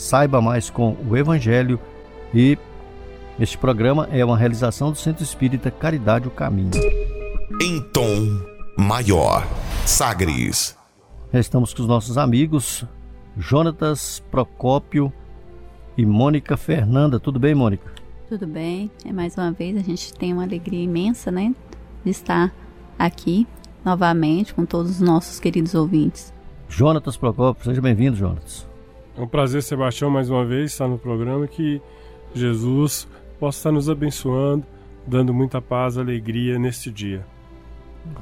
saiba mais com o Evangelho e este programa é uma realização do Centro Espírita Caridade o Caminho. Em tom maior, Sagres. Estamos com os nossos amigos Jonatas Procópio e Mônica Fernanda. Tudo bem, Mônica? Tudo bem. É mais uma vez a gente tem uma alegria imensa, né, de estar aqui novamente com todos os nossos queridos ouvintes. Jonatas Procópio, seja bem-vindo, Jonatas. É um prazer, Sebastião, mais uma vez estar no programa que Jesus possa estar nos abençoando, dando muita paz, alegria neste dia.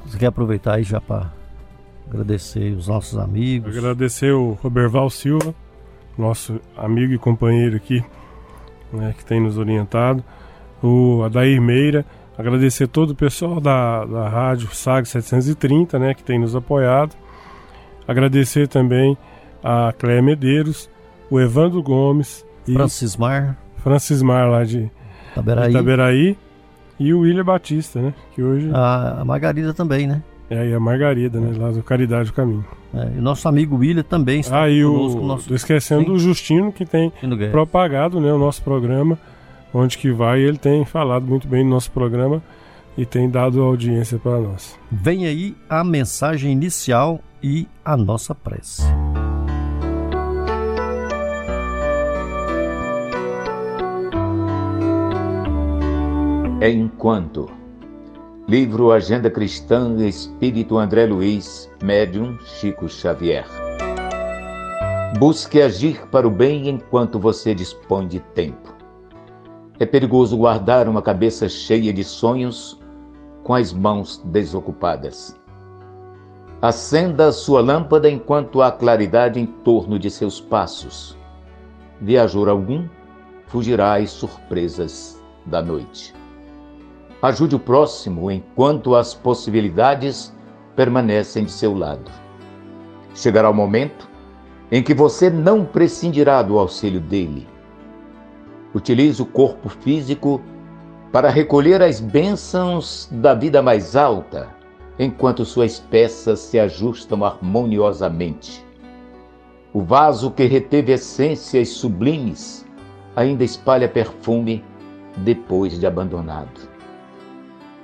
Você quer aproveitar aí já para agradecer os nossos amigos? Agradecer o Roberval Silva, nosso amigo e companheiro aqui, né, que tem nos orientado, o Adair Meira, agradecer todo o pessoal da, da rádio SAG 730, né, que tem nos apoiado, agradecer também a Cléia Medeiros, o Evandro Gomes, Francismar, Francismar lá de Itaberaí. Itaberaí e o William Batista, né, que hoje a, a Margarida também, né? é e a Margarida, né, lá do Caridade do Caminho. É, e o nosso amigo William também está Ah, e conosco. o, nosso... esquecendo Sim. do Justino que tem propagado, né, o nosso programa, onde que vai, ele tem falado muito bem do nosso programa e tem dado audiência para nós. Vem aí a mensagem inicial e a nossa prece. É enquanto. Livro Agenda Cristã, Espírito André Luiz, Médium Chico Xavier. Busque agir para o bem enquanto você dispõe de tempo. É perigoso guardar uma cabeça cheia de sonhos com as mãos desocupadas. Acenda sua lâmpada enquanto há claridade em torno de seus passos. Viajor algum fugirá às surpresas da noite. Ajude o próximo enquanto as possibilidades permanecem de seu lado. Chegará o momento em que você não prescindirá do auxílio dele. Utilize o corpo físico para recolher as bênçãos da vida mais alta, enquanto suas peças se ajustam harmoniosamente. O vaso que reteve essências sublimes ainda espalha perfume depois de abandonado.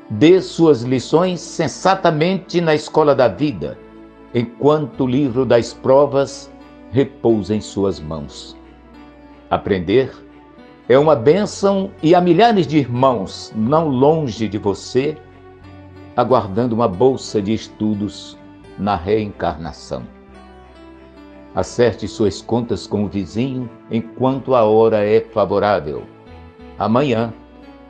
Dê suas lições sensatamente na escola da vida, enquanto o livro das provas repousa em suas mãos. Aprender é uma bênção e há milhares de irmãos não longe de você, aguardando uma bolsa de estudos na reencarnação. Acerte suas contas com o vizinho enquanto a hora é favorável. Amanhã,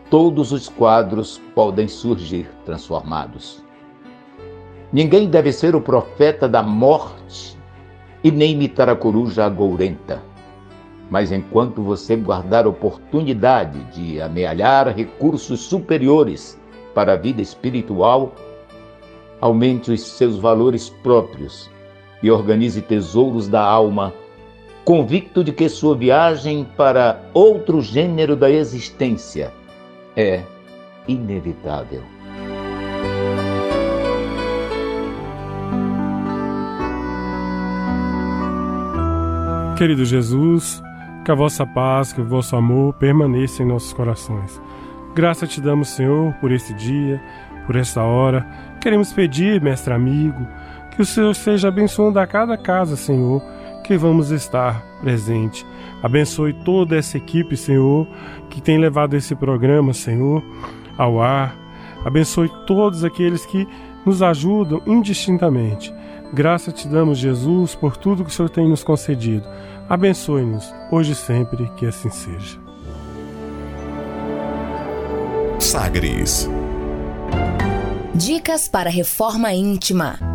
todos os quadros podem surgir transformados. Ninguém deve ser o profeta da morte e nem imitar a coruja agourenta. Mas enquanto você guardar oportunidade de amealhar recursos superiores para a vida espiritual, aumente os seus valores próprios e organize tesouros da alma, convicto de que sua viagem para outro gênero da existência é inevitável. Querido Jesus, que a vossa paz, que o vosso amor permaneça em nossos corações. Graça te damos, Senhor, por esse dia, por essa hora. Queremos pedir, mestre amigo, que o Senhor seja abençoando a cada casa, Senhor, que vamos estar presente. Abençoe toda essa equipe, Senhor, que tem levado esse programa, Senhor, ao ar. Abençoe todos aqueles que nos ajudam indistintamente. Graça te damos, Jesus, por tudo que o Senhor tem nos concedido. Abençoe-nos, hoje e sempre, que assim seja. Sagres. Dicas para reforma íntima.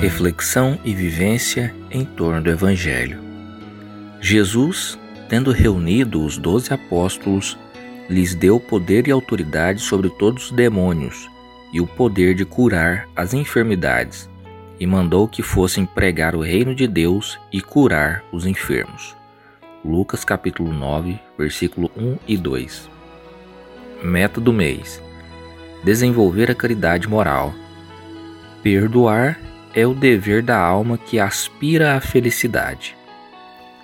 Reflexão e vivência em torno do Evangelho. Jesus, tendo reunido os doze apóstolos, lhes deu poder e autoridade sobre todos os demônios e o poder de curar as enfermidades, e mandou que fossem pregar o reino de Deus e curar os enfermos. Lucas capítulo 9, versículo 1 e 2. Meta do mês: desenvolver a caridade moral. Perdoar é o dever da alma que aspira à felicidade.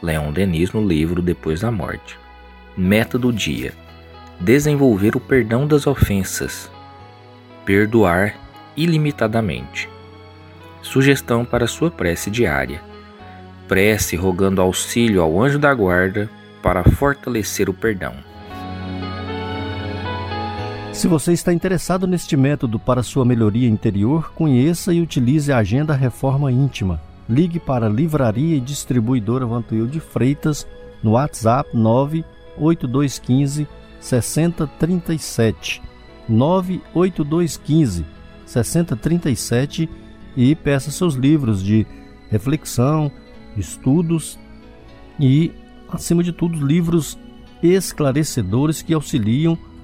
Leon Denis no livro Depois da Morte. Meta do dia: desenvolver o perdão das ofensas, perdoar ilimitadamente. Sugestão para sua prece diária: prece rogando auxílio ao anjo da guarda para fortalecer o perdão. Se você está interessado neste método para sua melhoria interior, conheça e utilize a Agenda Reforma Íntima. Ligue para a Livraria e Distribuidora Vantuil de Freitas no WhatsApp 98215 6037 98215 6037 e peça seus livros de reflexão, estudos e, acima de tudo, livros esclarecedores que auxiliam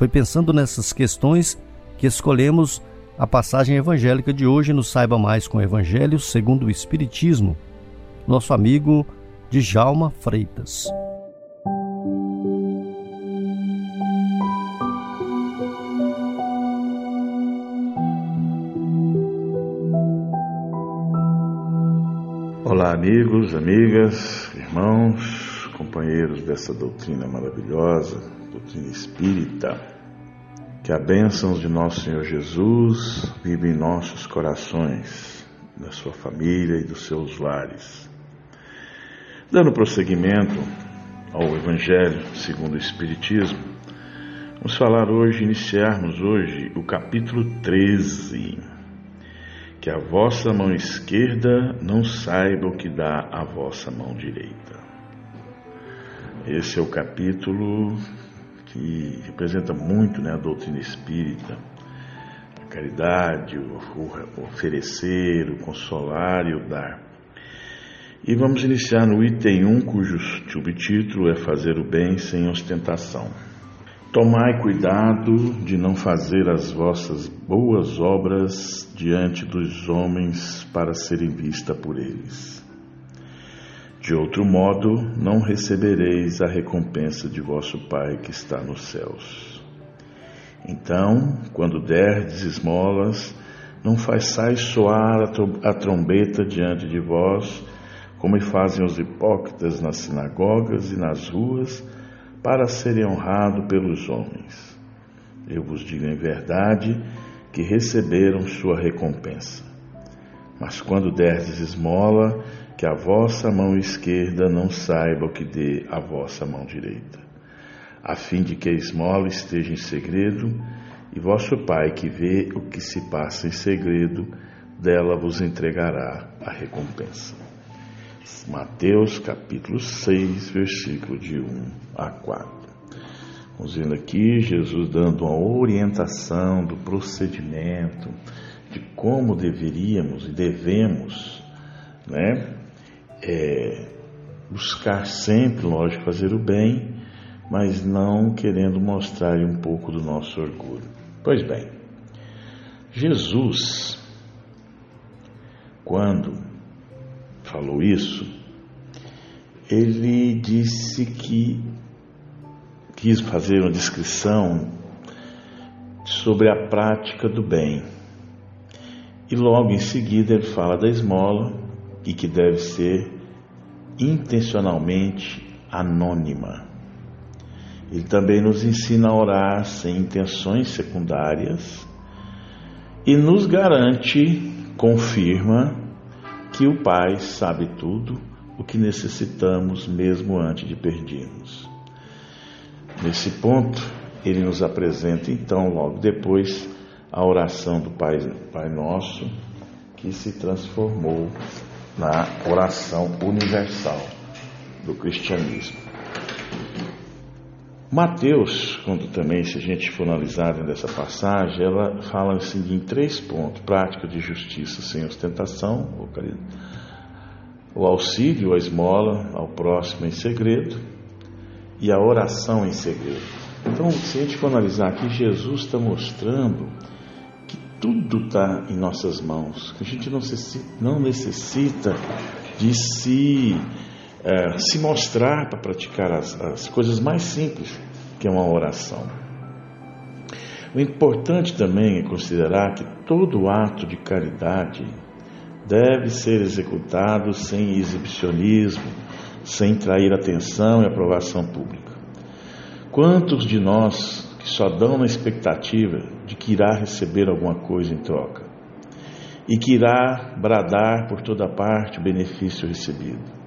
Foi pensando nessas questões que escolhemos a passagem evangélica de hoje no Saiba Mais com o Evangelho segundo o Espiritismo, nosso amigo Djalma Freitas. Olá, amigos, amigas, irmãos, companheiros dessa doutrina maravilhosa, doutrina espírita. Que a bênção de nosso Senhor Jesus vive em nossos corações, da sua família e dos seus lares. Dando prosseguimento ao Evangelho segundo o Espiritismo, vamos falar hoje, iniciarmos hoje o capítulo 13 que a vossa mão esquerda não saiba o que dá a vossa mão direita. Esse é o capítulo que representa muito né, a doutrina espírita, a caridade, o, oferecer, o consolar e o dar. E vamos iniciar no item 1, cujo subtítulo é Fazer o Bem sem Ostentação. Tomai cuidado de não fazer as vossas boas obras diante dos homens para serem vistas por eles. De outro modo, não recebereis a recompensa de vosso Pai que está nos céus. Então, quando derdes esmolas, não façais soar a trombeta diante de vós, como fazem os hipócritas nas sinagogas e nas ruas, para serem honrados pelos homens. Eu vos digo em verdade que receberam sua recompensa. Mas quando derdes esmola, que a vossa mão esquerda não saiba o que dê a vossa mão direita, a fim de que a esmola esteja em segredo, E vosso Pai, que vê o que se passa em segredo, dela vos entregará a recompensa. Mateus capítulo 6, versículo de 1 a 4. Vamos vendo aqui Jesus dando uma orientação do procedimento, de como deveríamos e devemos né, é, buscar sempre, lógico, fazer o bem, mas não querendo mostrar um pouco do nosso orgulho. Pois bem, Jesus, quando falou isso, ele disse que quis fazer uma descrição sobre a prática do bem. E logo em seguida ele fala da esmola e que deve ser intencionalmente anônima. Ele também nos ensina a orar sem intenções secundárias e nos garante, confirma, que o Pai sabe tudo o que necessitamos mesmo antes de perdermos. Nesse ponto, ele nos apresenta então, logo depois, a oração do Pai, Pai Nosso, que se transformou na oração universal do cristianismo. Mateus, quando também, se a gente for analisar dessa passagem, ela fala assim em três pontos: prática de justiça sem ostentação, o auxílio, a esmola ao próximo em segredo e a oração em segredo. Então, se a gente for analisar aqui, Jesus está mostrando tudo está em nossas mãos, a gente não necessita, não necessita de se é, se mostrar para praticar as, as coisas mais simples, que é uma oração. O importante também é considerar que todo ato de caridade deve ser executado sem exibicionismo, sem trair atenção e aprovação pública. Quantos de nós que só dão na expectativa de que irá receber alguma coisa em troca e que irá bradar por toda parte o benefício recebido?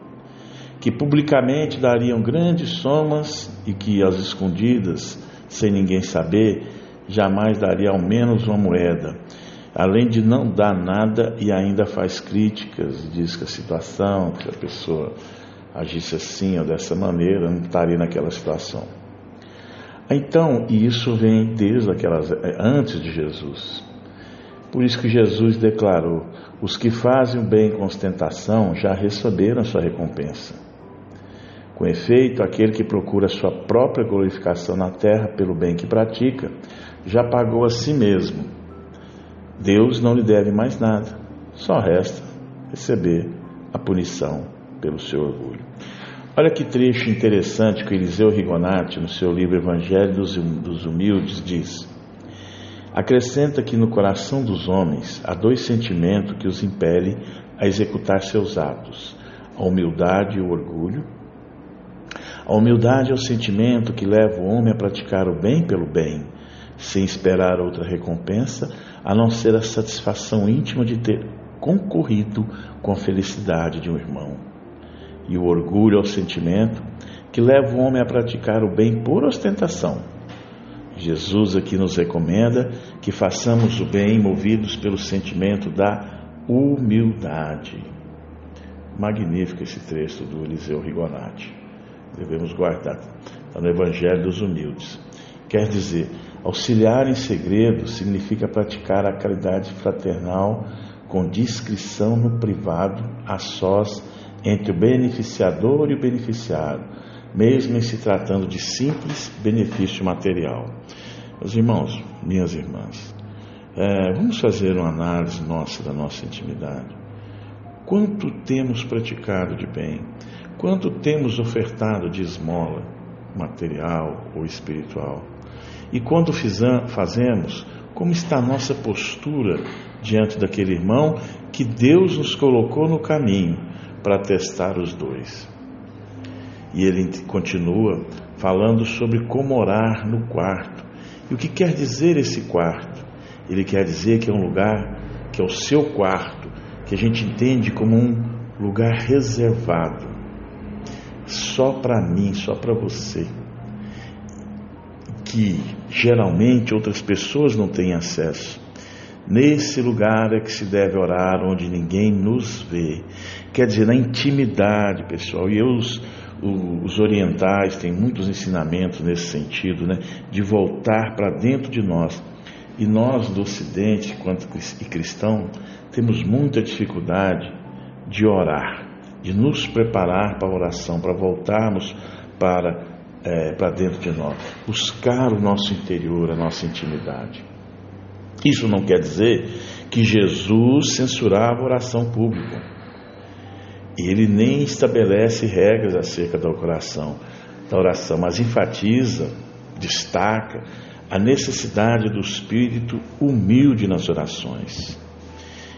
que publicamente dariam grandes somas e que, às escondidas, sem ninguém saber, jamais daria ao menos uma moeda, além de não dar nada e ainda faz críticas, diz que a situação, que a pessoa agisse assim ou dessa maneira, não estaria naquela situação. Então, e isso vem desde aquelas é, antes de Jesus. Por isso que Jesus declarou: os que fazem o bem com ostentação já receberam a sua recompensa. Com efeito, aquele que procura sua própria glorificação na terra pelo bem que pratica, já pagou a si mesmo. Deus não lhe deve mais nada, só resta receber a punição pelo seu orgulho. Olha que trecho interessante que Eliseu Rigonati, no seu livro Evangelho dos Humildes, diz: Acrescenta que no coração dos homens há dois sentimentos que os impelem a executar seus atos: a humildade e o orgulho a humildade é o sentimento que leva o homem a praticar o bem pelo bem, sem esperar outra recompensa, a não ser a satisfação íntima de ter concorrido com a felicidade de um irmão. E o orgulho é o sentimento que leva o homem a praticar o bem por ostentação. Jesus aqui nos recomenda que façamos o bem movidos pelo sentimento da humildade. Magnífico esse texto do Eliseu Rigonati devemos guardar. Está no Evangelho dos Humildes. Quer dizer, auxiliar em segredo significa praticar a caridade fraternal com discrição no privado, a sós, entre o beneficiador e o beneficiado, mesmo em se tratando de simples benefício material. Meus irmãos, minhas irmãs, é, vamos fazer uma análise nossa da nossa intimidade. Quanto temos praticado de bem? Quanto temos ofertado de esmola, material ou espiritual? E quando fazemos, como está a nossa postura diante daquele irmão que Deus nos colocou no caminho para testar os dois? E ele continua falando sobre como orar no quarto. E o que quer dizer esse quarto? Ele quer dizer que é um lugar que é o seu quarto, que a gente entende como um lugar reservado só para mim, só para você. que geralmente outras pessoas não têm acesso. Nesse lugar é que se deve orar, onde ninguém nos vê. Quer dizer, na intimidade, pessoal. E os, os orientais têm muitos ensinamentos nesse sentido, né? De voltar para dentro de nós. E nós do Ocidente, quanto e cristão, temos muita dificuldade de orar, de nos preparar para a oração, para voltarmos para, é, para dentro de nós, buscar o nosso interior, a nossa intimidade. Isso não quer dizer que Jesus censurava a oração pública. Ele nem estabelece regras acerca da oração, da oração, mas enfatiza, destaca a necessidade do espírito humilde nas orações.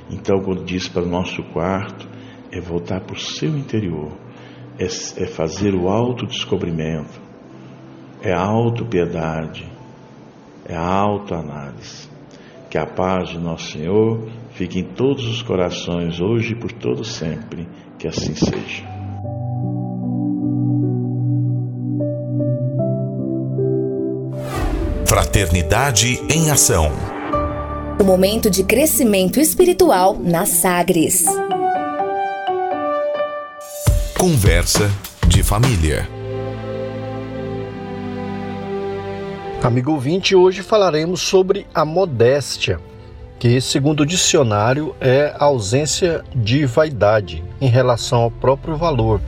Então, quando diz para o nosso quarto, é voltar para o seu interior, é, é fazer o autodescobrimento, é a autopiedade, é a autoanálise. Que a paz de nosso Senhor fique em todos os corações, hoje e por todo sempre. Que assim seja. Fraternidade em Ação. O momento de crescimento espiritual na Sagres. Conversa de família. Amigo ouvinte, hoje falaremos sobre a modéstia, que, segundo o dicionário, é a ausência de vaidade em relação ao próprio valor,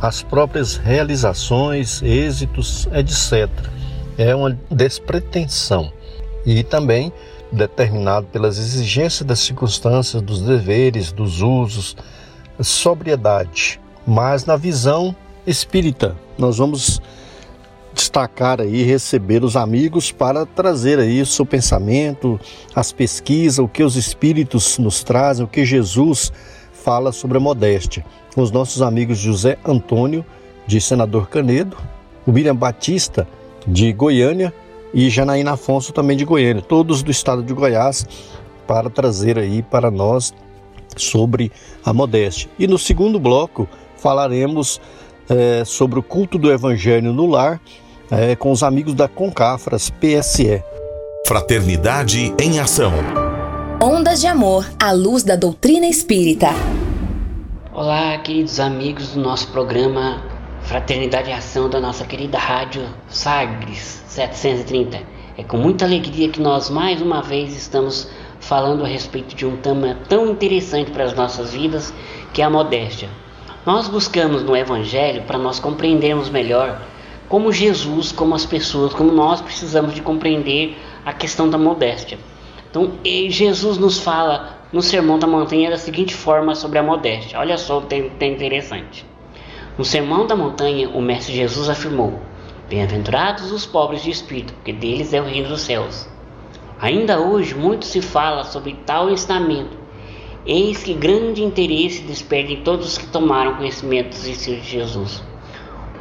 às próprias realizações, êxitos, etc. É uma despretensão e também determinado pelas exigências das circunstâncias, dos deveres, dos usos, sobriedade. Mas na visão espírita, nós vamos destacar aí, receber os amigos para trazer aí o seu pensamento, as pesquisas, o que os espíritos nos trazem, o que Jesus fala sobre a modéstia. Com os nossos amigos José Antônio, de Senador Canedo, o William Batista, de Goiânia, e Janaína Afonso, também de Goiânia, todos do estado de Goiás, para trazer aí para nós sobre a modéstia. E no segundo bloco falaremos é, sobre o culto do Evangelho no lar é, com os amigos da Concafras PSE. Fraternidade em Ação. Ondas de Amor à luz da doutrina espírita. Olá, queridos amigos do nosso programa Fraternidade em Ação da nossa querida rádio Sagres 730. É com muita alegria que nós mais uma vez estamos falando a respeito de um tema tão interessante para as nossas vidas, que é a modéstia. Nós buscamos no Evangelho para nós compreendermos melhor como Jesus, como as pessoas, como nós precisamos de compreender a questão da modéstia. Então, Jesus nos fala no Sermão da Montanha da seguinte forma sobre a modéstia. Olha só o que interessante. No Sermão da Montanha, o Mestre Jesus afirmou: Bem-aventurados os pobres de espírito, porque deles é o reino dos céus. Ainda hoje, muito se fala sobre tal ensinamento. Eis que grande interesse desperta em todos os que tomaram conhecimento dos ensinos de Jesus.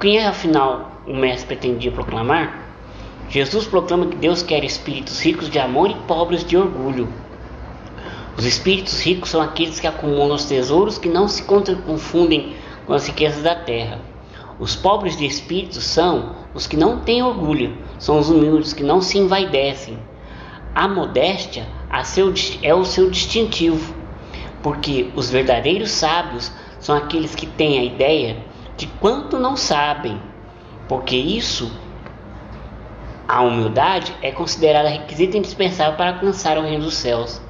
Quem é, afinal, o mestre pretendia proclamar? Jesus proclama que Deus quer espíritos ricos de amor e pobres de orgulho. Os espíritos ricos são aqueles que acumulam os tesouros que não se confundem com as riquezas da terra. Os pobres de espírito são os que não têm orgulho, são os humildes que não se envaidecem. A modéstia é o seu distintivo, porque os verdadeiros sábios são aqueles que têm a ideia de quanto não sabem porque isso, a humildade, é considerada requisito indispensável para alcançar o reino dos céus.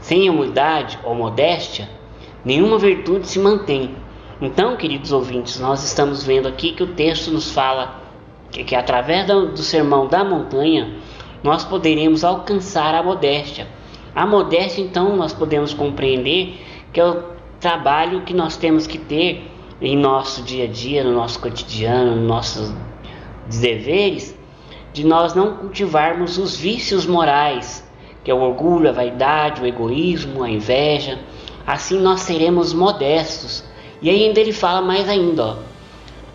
Sem humildade ou modéstia, nenhuma virtude se mantém. Então, queridos ouvintes, nós estamos vendo aqui que o texto nos fala que, que através do, do sermão da montanha nós poderemos alcançar a modéstia. A modéstia, então, nós podemos compreender que é o trabalho que nós temos que ter em nosso dia a dia, no nosso cotidiano, nos nossos deveres, de nós não cultivarmos os vícios morais, que é o orgulho, a vaidade, o egoísmo, a inveja. Assim nós seremos modestos. E ainda ele fala mais ainda, ó,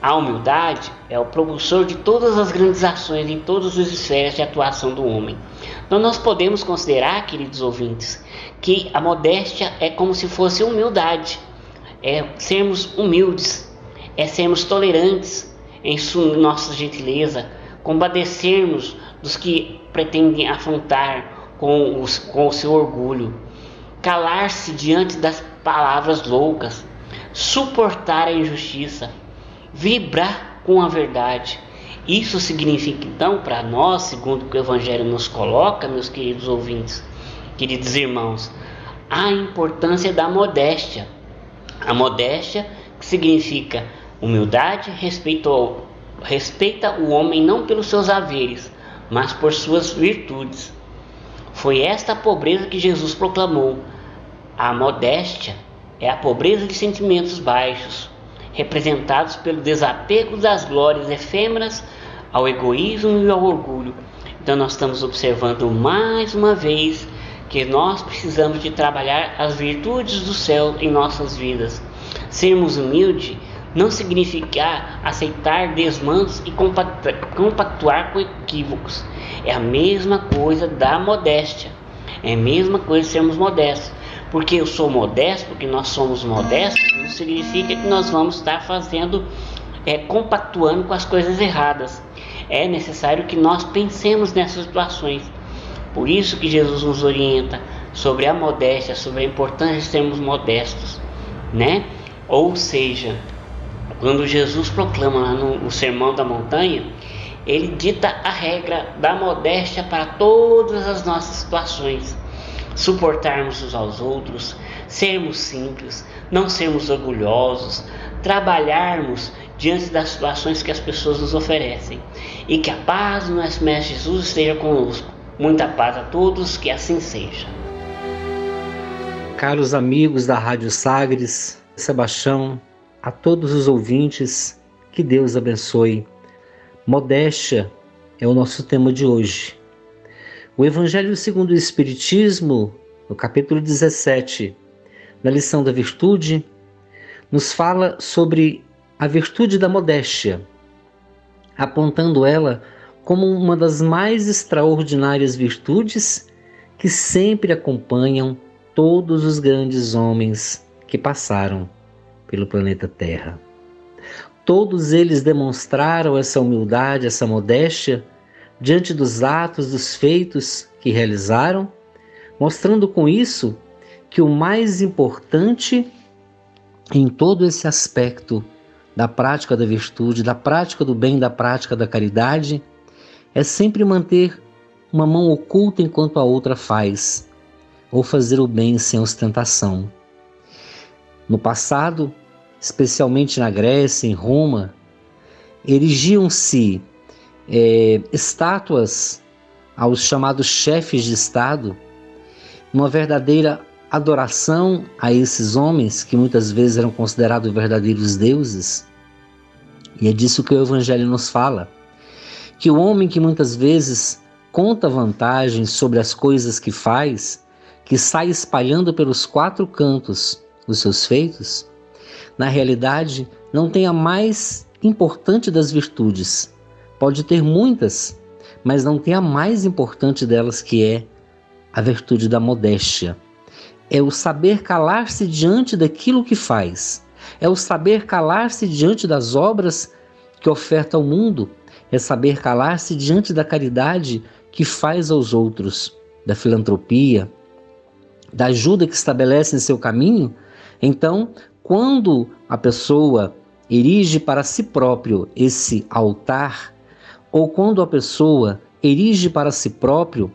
a humildade é o propulsor de todas as grandes ações em todas as esferas de atuação do homem. Então nós podemos considerar, queridos ouvintes, que a modéstia é como se fosse humildade é sermos humildes, é sermos tolerantes em nossa gentileza, compadecermos dos que pretendem afrontar com, os, com o seu orgulho, calar-se diante das palavras loucas, suportar a injustiça, vibrar com a verdade. Isso significa então para nós, segundo o que o Evangelho nos coloca, meus queridos ouvintes, queridos irmãos, a importância da modéstia. A modéstia que significa humildade, respeito ao, respeita o homem não pelos seus haveres, mas por suas virtudes. Foi esta pobreza que Jesus proclamou. A modéstia é a pobreza de sentimentos baixos, representados pelo desapego das glórias efêmeras ao egoísmo e ao orgulho. Então nós estamos observando mais uma vez que nós precisamos de trabalhar as virtudes do céu em nossas vidas. Sermos humildes não significa aceitar desmandos e compactuar com equívocos. É a mesma coisa da modéstia. É a mesma coisa sermos modestos. Porque eu sou modesto, porque nós somos modestos, não significa que nós vamos estar fazendo, é, compactuando com as coisas erradas. É necessário que nós pensemos nessas situações. Por isso que Jesus nos orienta sobre a modéstia, sobre a importância de sermos modestos, né? Ou seja, quando Jesus proclama lá no, Sermão da Montanha, ele dita a regra da modéstia para todas as nossas situações. Suportarmos uns aos outros, sermos simples, não sermos orgulhosos, trabalharmos diante das situações que as pessoas nos oferecem. E que a paz do nosso Mestre Jesus esteja conosco. Muita paz a todos, que assim seja. Caros amigos da Rádio Sagres, Sebastião, a todos os ouvintes, que Deus abençoe. Modéstia é o nosso tema de hoje. O Evangelho segundo o Espiritismo, no capítulo 17, na lição da virtude, nos fala sobre a virtude da modéstia, apontando ela como uma das mais extraordinárias virtudes que sempre acompanham todos os grandes homens que passaram pelo planeta Terra. Todos eles demonstraram essa humildade, essa modéstia diante dos atos, dos feitos que realizaram, mostrando com isso que o mais importante em todo esse aspecto da prática da virtude, da prática do bem, da prática da caridade, é sempre manter uma mão oculta enquanto a outra faz, ou fazer o bem sem ostentação. No passado, especialmente na Grécia, em Roma, erigiam-se é, estátuas aos chamados chefes de Estado, uma verdadeira adoração a esses homens que muitas vezes eram considerados verdadeiros deuses. E é disso que o Evangelho nos fala. Que o homem que muitas vezes conta vantagens sobre as coisas que faz, que sai espalhando pelos quatro cantos os seus feitos, na realidade não tem a mais importante das virtudes. Pode ter muitas, mas não tem a mais importante delas, que é a virtude da modéstia. É o saber calar-se diante daquilo que faz. É o saber calar-se diante das obras que oferta ao mundo. É saber calar-se diante da caridade que faz aos outros, da filantropia, da ajuda que estabelece em seu caminho então, quando a pessoa erige para si próprio esse altar, ou quando a pessoa erige para si próprio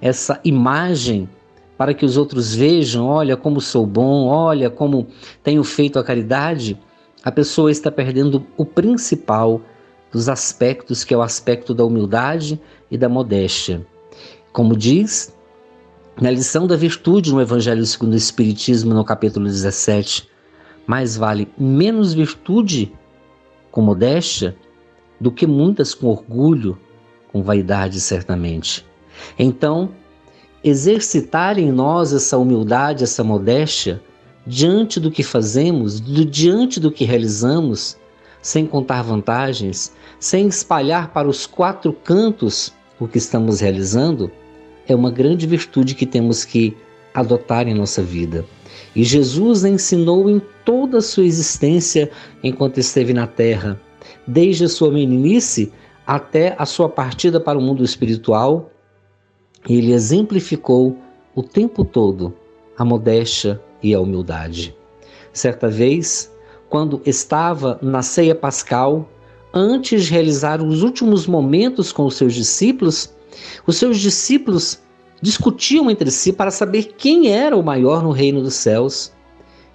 essa imagem para que os outros vejam, olha como sou bom, olha como tenho feito a caridade, a pessoa está perdendo o principal dos aspectos, que é o aspecto da humildade e da modéstia. Como diz na lição da virtude no Evangelho segundo o Espiritismo, no capítulo 17, mais vale menos virtude com modéstia do que muitas com orgulho, com vaidade, certamente. Então, exercitar em nós essa humildade, essa modéstia, diante do que fazemos, do, diante do que realizamos, sem contar vantagens, sem espalhar para os quatro cantos o que estamos realizando, é uma grande virtude que temos que adotar em nossa vida. E Jesus ensinou em toda a sua existência enquanto esteve na terra, desde a sua meninice até a sua partida para o mundo espiritual, ele exemplificou o tempo todo a modéstia e a humildade. Certa vez, quando estava na ceia pascal, antes de realizar os últimos momentos com os seus discípulos, os seus discípulos discutiam entre si para saber quem era o maior no reino dos céus.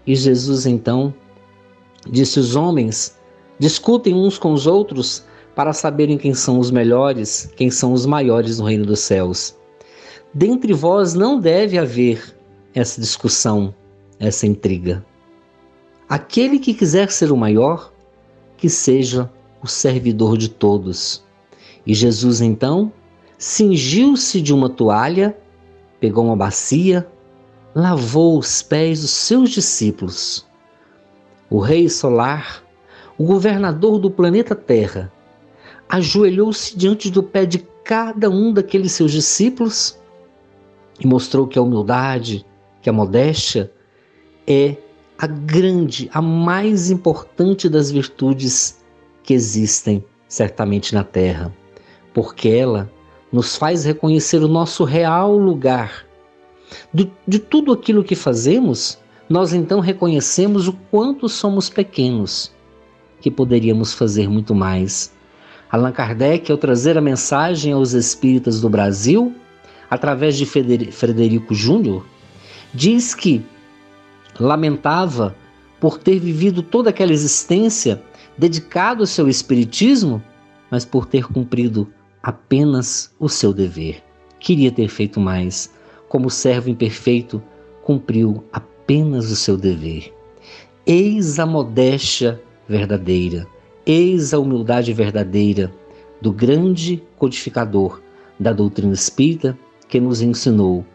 E Jesus então disse: Os homens discutem uns com os outros para saberem quem são os melhores, quem são os maiores no reino dos céus. Dentre vós não deve haver essa discussão, essa intriga. Aquele que quiser ser o maior, que seja o servidor de todos. E Jesus então cingiu-se de uma toalha, pegou uma bacia, lavou os pés dos seus discípulos. O Rei Solar, o governador do planeta Terra, ajoelhou-se diante do pé de cada um daqueles seus discípulos e mostrou que a humildade, que a modéstia é a grande, a mais importante das virtudes que existem certamente na Terra, porque ela nos faz reconhecer o nosso real lugar. De, de tudo aquilo que fazemos, nós então reconhecemos o quanto somos pequenos, que poderíamos fazer muito mais. Allan Kardec, ao trazer a mensagem aos espíritas do Brasil, através de Frederico Júnior, diz que lamentava por ter vivido toda aquela existência dedicado ao seu espiritismo, mas por ter cumprido apenas o seu dever. Queria ter feito mais. Como servo imperfeito, cumpriu apenas o seu dever. Eis a modéstia verdadeira, eis a humildade verdadeira do grande codificador da doutrina espírita que nos ensinou,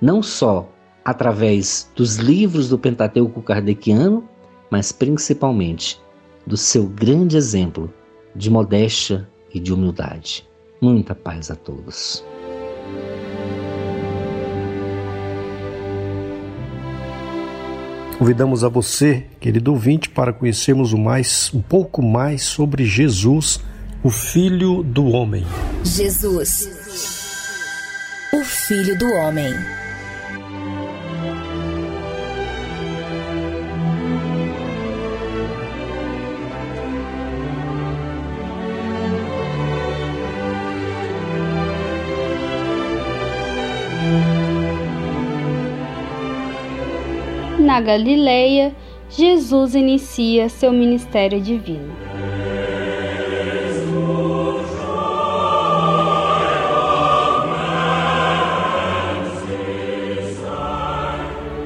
não só através dos livros do Pentateuco kardeciano, mas principalmente do seu grande exemplo de modéstia e de humildade. Muita paz a todos. Convidamos a você, querido ouvinte, para conhecermos mais, um pouco mais sobre Jesus, o Filho do Homem. Jesus, o Filho do Homem. Na Galileia, Jesus inicia seu ministério divino.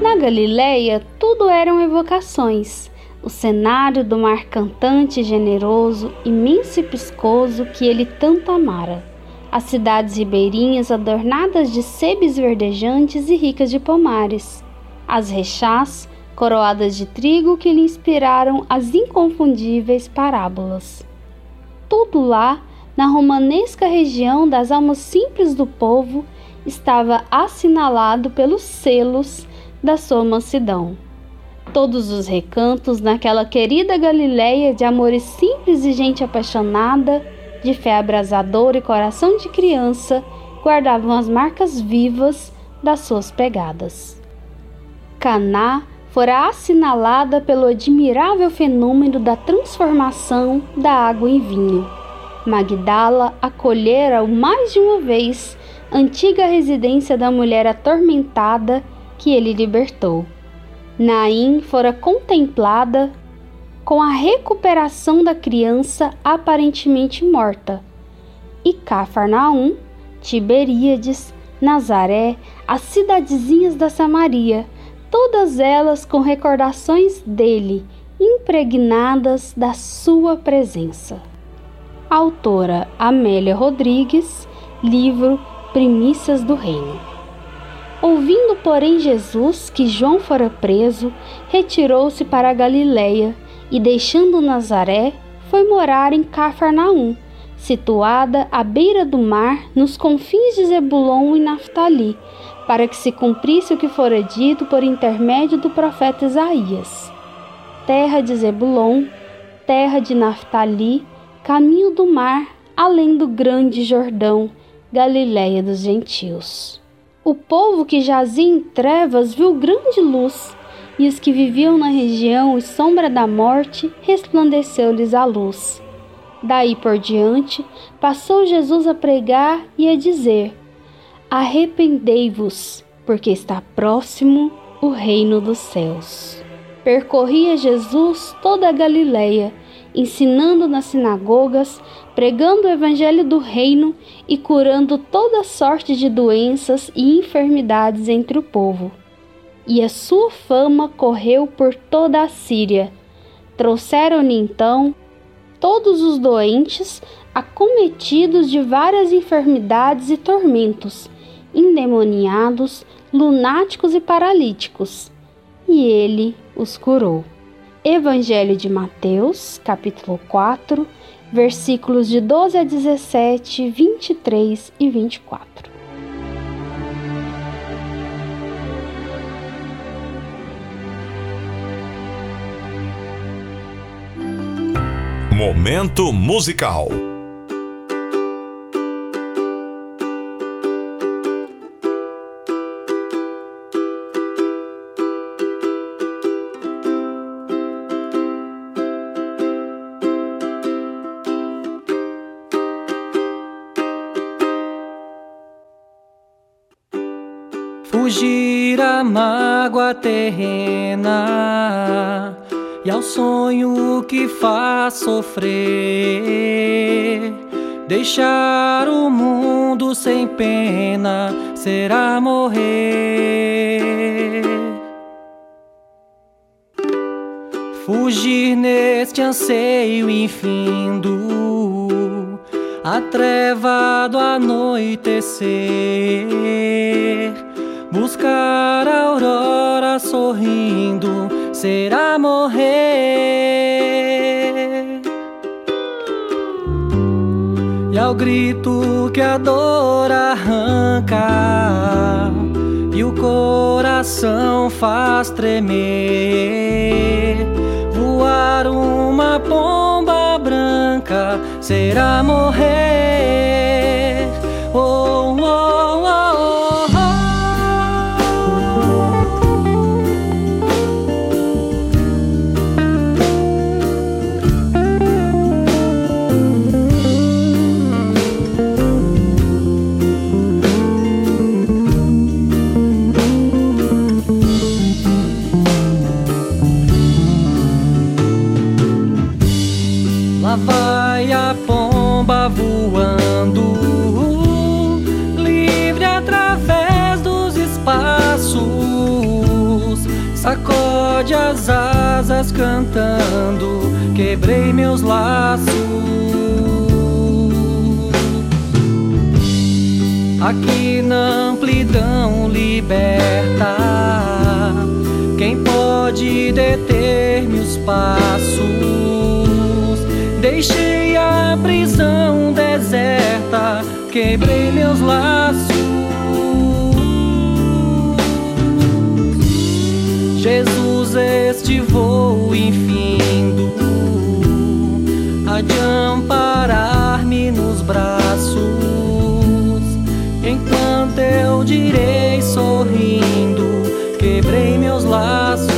Na Galileia, tudo eram evocações. O cenário do mar cantante generoso, imenso e piscoso que ele tanto amara. As cidades ribeirinhas adornadas de sebes verdejantes e ricas de pomares as rechás coroadas de trigo que lhe inspiraram as inconfundíveis parábolas. Tudo lá, na romanesca região das almas simples do povo, estava assinalado pelos selos da sua mansidão. Todos os recantos naquela querida Galileia de amores simples e gente apaixonada, de fé abrasadora e coração de criança, guardavam as marcas vivas das suas pegadas. Caná fora assinalada pelo admirável fenômeno da transformação da água em vinho. Magdala acolhera-o mais de uma vez, antiga residência da mulher atormentada que ele libertou. Naim fora contemplada com a recuperação da criança aparentemente morta. E Cafarnaum, Tiberíades, Nazaré, as cidadezinhas da Samaria, todas elas com recordações dele, impregnadas da sua presença. Autora Amélia Rodrigues, livro Primícias do Reino. Ouvindo, porém, Jesus que João fora preso, retirou-se para a Galiléia e, deixando Nazaré, foi morar em Cafarnaum, situada à beira do mar, nos confins de Zebulon e Naftali, para que se cumprisse o que fora dito por intermédio do profeta Isaías. Terra de Zebulon, terra de Naftali, caminho do mar, além do grande Jordão, Galiléia dos gentios. O povo que jazia em trevas viu grande luz, e os que viviam na região e sombra da morte, resplandeceu-lhes a luz. Daí por diante, passou Jesus a pregar e a dizer: Arrependei-vos, porque está próximo o reino dos céus. Percorria Jesus toda a Galileia, ensinando nas sinagogas, pregando o evangelho do reino e curando toda sorte de doenças e enfermidades entre o povo. E a sua fama correu por toda a Síria. Trouxeram-lhe então todos os doentes, acometidos de várias enfermidades e tormentos, endemoniados, lunáticos e paralíticos, e ele os curou. Evangelho de Mateus, capítulo 4, versículos de 12 a 17, 23 e 24. Momento musical. Mágoa terrena e ao sonho que faz sofrer. Deixar o mundo sem pena será morrer. Fugir neste anseio infindo, a treva do anoitecer. Buscar sorrindo será morrer. E ao grito que a dor arranca e o coração faz tremer, voar uma pomba branca será morrer. Oh, oh, cantando, quebrei meus laços. Aqui na amplidão liberta, quem pode deter meus passos? Deixei a prisão deserta, quebrei meus laços. Este voo infindo, há de amparar-me nos braços, enquanto eu direi sorrindo, quebrei meus laços.